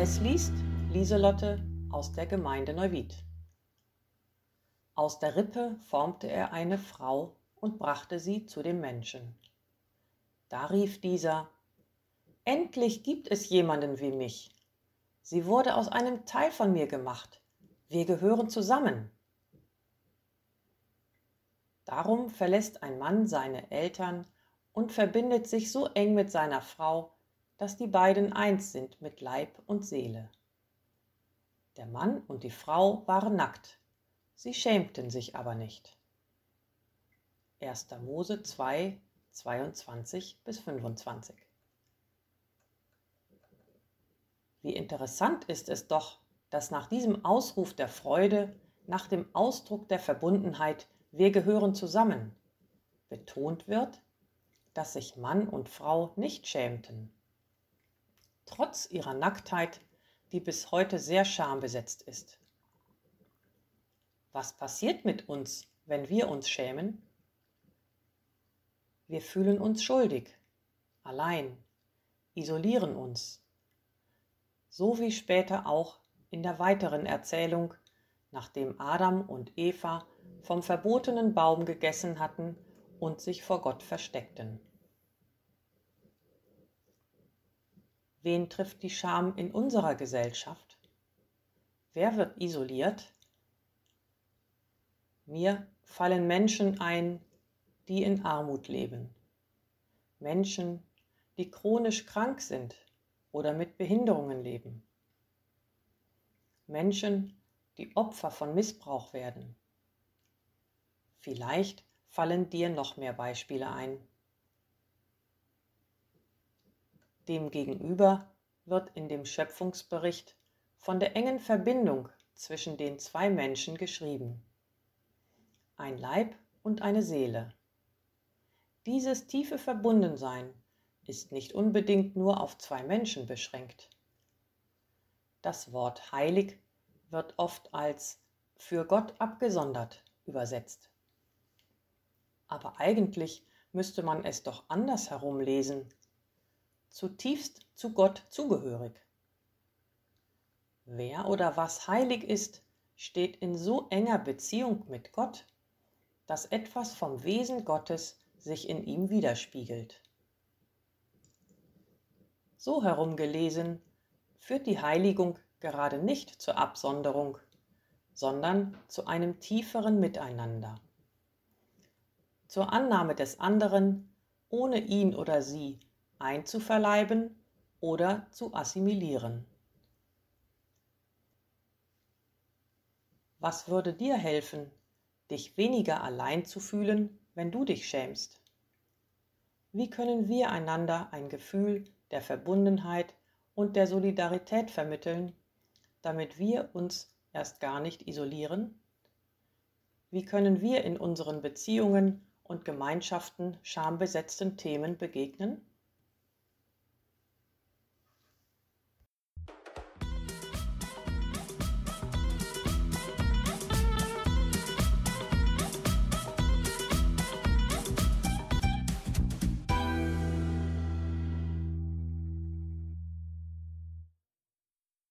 Es liest Lieselotte aus der Gemeinde Neuwied. Aus der Rippe formte er eine Frau und brachte sie zu dem Menschen. Da rief dieser, Endlich gibt es jemanden wie mich. Sie wurde aus einem Teil von mir gemacht. Wir gehören zusammen. Darum verlässt ein Mann seine Eltern und verbindet sich so eng mit seiner Frau, dass die beiden eins sind mit Leib und Seele. Der Mann und die Frau waren nackt, sie schämten sich aber nicht. 1. Mose 2, 22 bis 25. Wie interessant ist es doch, dass nach diesem Ausruf der Freude, nach dem Ausdruck der Verbundenheit, wir gehören zusammen, betont wird, dass sich Mann und Frau nicht schämten. Trotz ihrer Nacktheit, die bis heute sehr schambesetzt ist. Was passiert mit uns, wenn wir uns schämen? Wir fühlen uns schuldig, allein, isolieren uns. So wie später auch in der weiteren Erzählung, nachdem Adam und Eva vom verbotenen Baum gegessen hatten und sich vor Gott versteckten. Wen trifft die Scham in unserer Gesellschaft? Wer wird isoliert? Mir fallen Menschen ein, die in Armut leben. Menschen, die chronisch krank sind oder mit Behinderungen leben. Menschen, die Opfer von Missbrauch werden. Vielleicht fallen dir noch mehr Beispiele ein. Demgegenüber wird in dem Schöpfungsbericht von der engen Verbindung zwischen den zwei Menschen geschrieben. Ein Leib und eine Seele. Dieses tiefe Verbundensein ist nicht unbedingt nur auf zwei Menschen beschränkt. Das Wort heilig wird oft als für Gott abgesondert übersetzt. Aber eigentlich müsste man es doch andersherum lesen, zutiefst zu Gott zugehörig. Wer oder was heilig ist, steht in so enger Beziehung mit Gott, dass etwas vom Wesen Gottes sich in ihm widerspiegelt. So herumgelesen führt die Heiligung gerade nicht zur Absonderung, sondern zu einem tieferen Miteinander, zur Annahme des anderen, ohne ihn oder sie einzuverleiben oder zu assimilieren. Was würde dir helfen, dich weniger allein zu fühlen, wenn du dich schämst? Wie können wir einander ein Gefühl der Verbundenheit und der Solidarität vermitteln, damit wir uns erst gar nicht isolieren? Wie können wir in unseren Beziehungen und Gemeinschaften schambesetzten Themen begegnen?